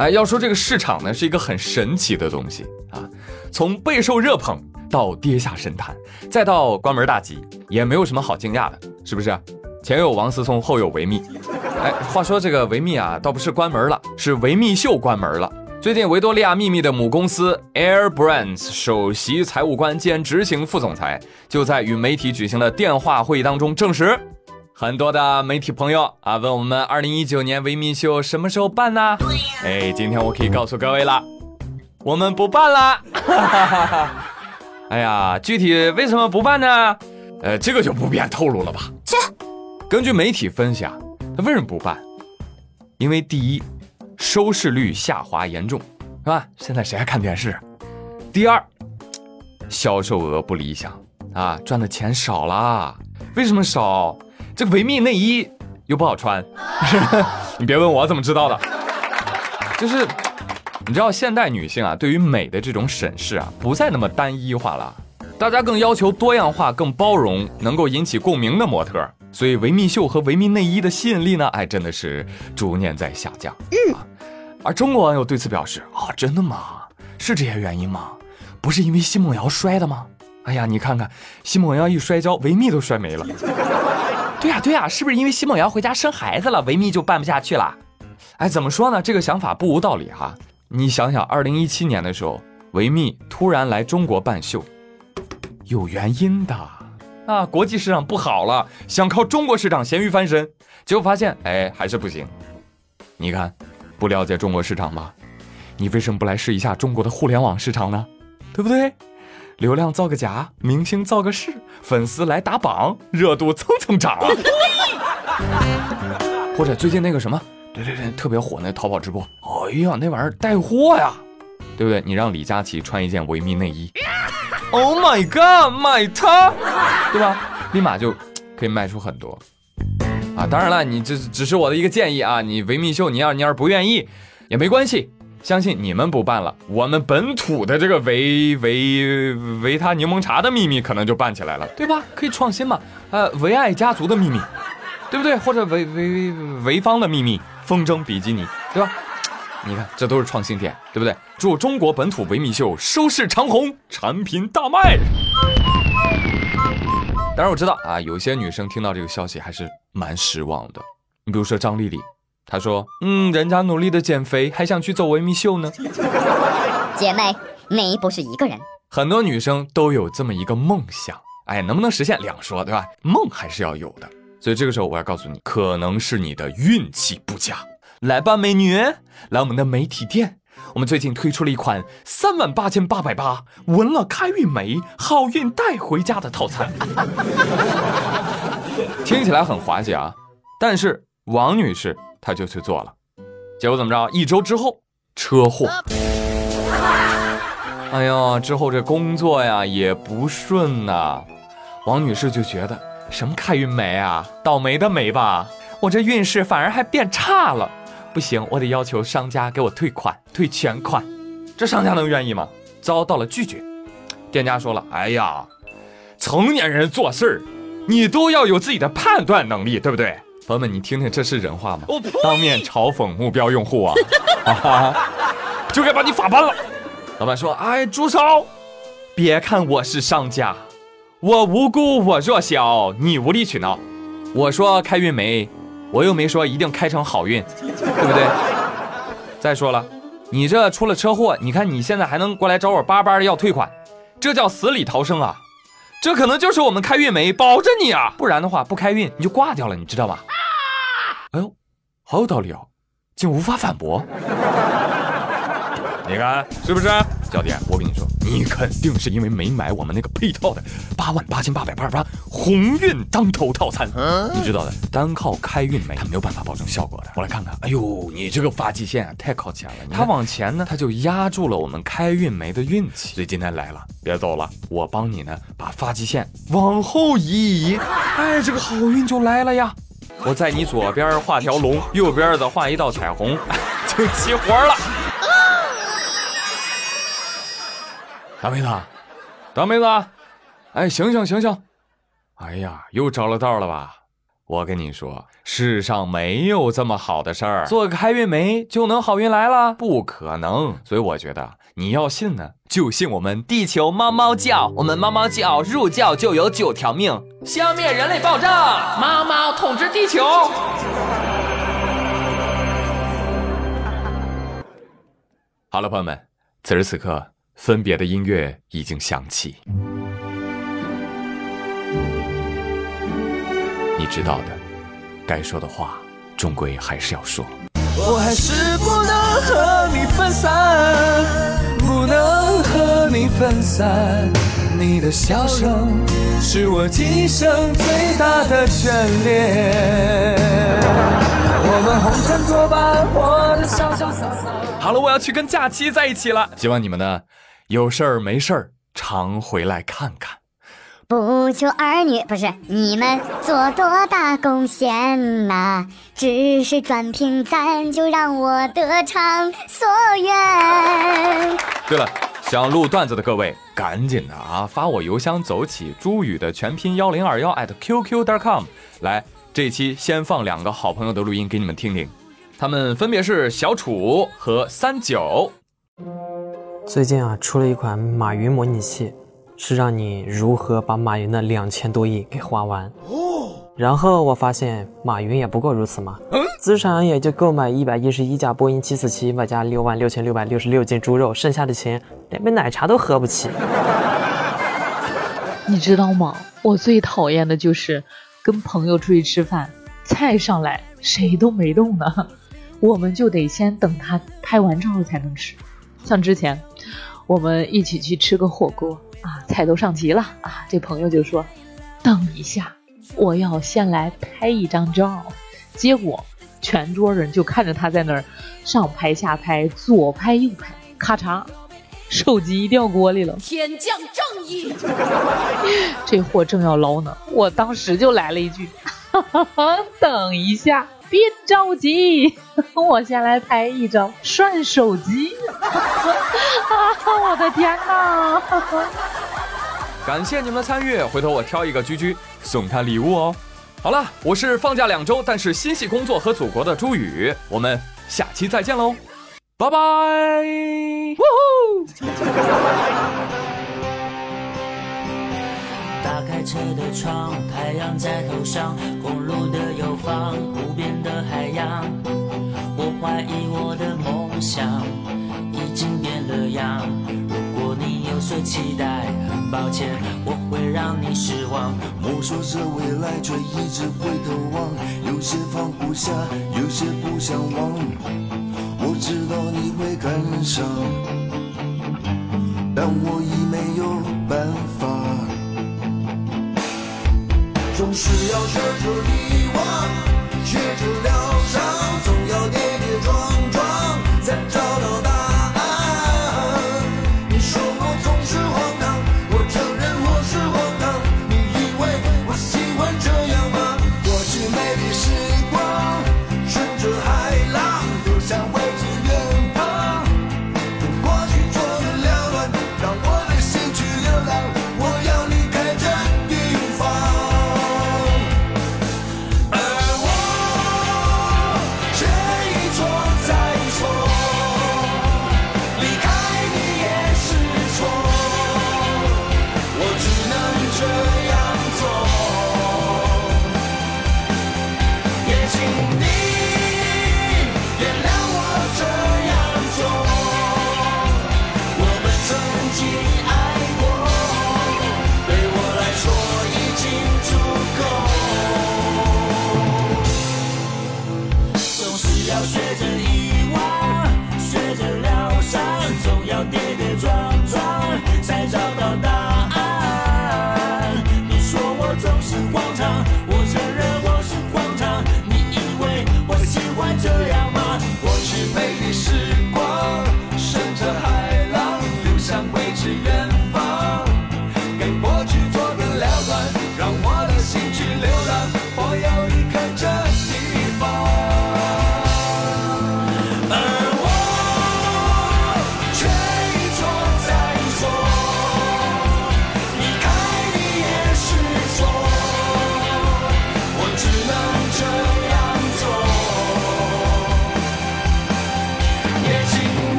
哎，要说这个市场呢，是一个很神奇的东西啊，从备受热捧到跌下神坛，再到关门大吉，也没有什么好惊讶的，是不是？前有王思聪，后有维密。哎，话说这个维密啊，倒不是关门了，是维密秀关门了。最近，维多利亚秘密的母公司 Air Brands 首席财务官兼执行副总裁就在与媒体举行的电话会议当中证实，很多的媒体朋友啊问我们二零一九年维密秀什么时候办呢？哎，今天我可以告诉各位了，我们不办了。哎呀，具体为什么不办呢？呃，这个就不便透露了吧。切，根据媒体分析啊，他为什么不办？因为第一。收视率下滑严重，是吧？现在谁还看电视？第二，销售额不理想啊，赚的钱少了。为什么少？这维密内衣又不好穿，你别问我怎么知道的。就是你知道，现代女性啊，对于美的这种审视啊，不再那么单一化了，大家更要求多样化、更包容、能够引起共鸣的模特。所以维密秀和维密内衣的吸引力呢，哎，真的是逐年在下降。嗯。而中国网友对此表示：“啊，真的吗？是这些原因吗？不是因为奚梦瑶摔的吗？哎呀，你看看，奚梦瑶一摔跤，维密都摔没了。对呀，对呀，是不是因为奚梦瑶回家生孩子了，维密就办不下去了？哎，怎么说呢？这个想法不无道理哈。你想想，二零一七年的时候，维密突然来中国办秀，有原因的啊。国际市场不好了，想靠中国市场咸鱼翻身，结果发现，哎，还是不行。你看。”不了解中国市场吧？你为什么不来试一下中国的互联网市场呢？对不对？流量造个假，明星造个势，粉丝来打榜，热度蹭蹭涨啊！或者最近那个什么，对对对，特别火那淘宝直播，哎呀，那玩意儿带货呀，对不对？你让李佳琦穿一件维密内衣，Oh my God，买它，对吧？立马就可以卖出很多。啊，当然了，你这只是我的一个建议啊。你维密秀，你要你要是不愿意，也没关系。相信你们不办了，我们本土的这个维维维他柠檬茶的秘密可能就办起来了，对吧？可以创新嘛？呃，维爱家族的秘密，对不对？或者维维维方的秘密，风筝比基尼，对吧？你看，这都是创新点，对不对？祝中国本土维密秀收视长虹，产品大卖。当然我知道啊，有些女生听到这个消息还是蛮失望的。你比如说张丽丽，她说：“嗯，人家努力的减肥，还想去走维密秀呢。”姐妹，你不是一个人。很多女生都有这么一个梦想，哎，能不能实现两说，对吧？梦还是要有的。所以这个时候我要告诉你，可能是你的运气不佳。来吧，美女，来我们的媒体店。我们最近推出了一款三万八千八百八，闻了开运眉，好运带回家的套餐，听起来很滑稽啊。但是王女士她就去做了，结果怎么着？一周之后车祸。哎呀，之后这工作呀也不顺呐。王女士就觉得什么开运梅啊，倒霉的霉吧，我这运势反而还变差了。不行，我得要求商家给我退款，退全款。这商家能愿意吗？遭到了拒绝。店家说了：“哎呀，成年人做事儿，你都要有自己的判断能力，对不对？”朋友们，你听听，这是人话吗？当面嘲讽目标用户 啊，就该把你法办了。老板说：“哎，住手！别看我是商家，我无辜，我弱小，你无理取闹。我说开运煤。”我又没说一定开成好运，对不对？再说了，你这出了车祸，你看你现在还能过来找我巴巴的要退款，这叫死里逃生啊！这可能就是我们开运没保着你啊，不然的话不开运你就挂掉了，你知道吗？哎呦，好有道理哦，竟无法反驳。你看是不是？小弟，我跟你说，你肯定是因为没买我们那个配套的八万八千八百八十八鸿运当头套餐。你知道的，单靠开运没，它没有办法保证效果的。我来看看，哎呦，你这个发际线太靠前了，它往前呢，它就压住了我们开运梅的运气。所以今天来了，别走了，我帮你呢，把发际线往后移一移，哎，这个好运就来了呀！我在你左边画条龙，右边的画一道彩虹，就齐活了。大妹子，大妹子，哎，醒醒醒醒！哎呀，又着了道了吧？我跟你说，世上没有这么好的事儿，做个开运梅就能好运来了，不可能。所以我觉得你要信呢，就信我们地球猫猫教。我们猫猫教入教就有九条命，消灭人类暴政，猫猫统治地球。好了，朋友们，此时此刻，分别的音乐已经响起。知道的，该说的话，终归还是要说。我还是不能和你分散，不能和你分散。你的笑声是我今生最大的眷恋。我们红尘作伴，活得潇潇洒洒。好了，我要去跟假期在一起了。希望你们呢，有事儿没事儿常回来看看。不求儿女不是你们做多大贡献呐、只是转评赞就让我得偿所愿。对了，想录段子的各位，赶紧的啊，发我邮箱走起朱宇的全拼幺零二幺 at qq.com 来。这期先放两个好朋友的录音给你们听听，他们分别是小楚和三九。最近啊，出了一款马云模拟器，是让你如何把马云的两千多亿给花完。哦。然后我发现马云也不过如此嘛，资产也就购买一百一十一架波音七四七，外加六万六千六百六十六斤猪肉，剩下的钱连杯奶茶都喝不起。你知道吗？我最讨厌的就是跟朋友出去吃饭，菜上来谁都没动呢，我们就得先等他拍完照才能吃。像之前我们一起去吃个火锅啊，菜都上齐了啊，这朋友就说：“等一下，我要先来拍一张照。”结果全桌人就看着他在那儿上拍下拍，左拍右拍，咔嚓，手机掉锅里了。天降正义！这货正要捞呢，我当时就来了一句：“ 哈哈哈，等一下，别着急，我先来拍一张涮手机。”啊，我的天哪！感谢你们的参与，回头我挑一个居居送他礼物哦。好了，我是放假两周但是心系工作和祖国的朱宇，我们下期再见喽，拜拜！呜呼！开车的窗，太阳在头上，公路的右方，无边的海洋。我怀疑我的梦想已经变了样。如果你有所期待，很抱歉，我会让你失望。摸索着未来，却一直回头望，有些放不下，有些不想忘。我知道你会感伤，但我已没有办法。总是要学着遗忘，学着。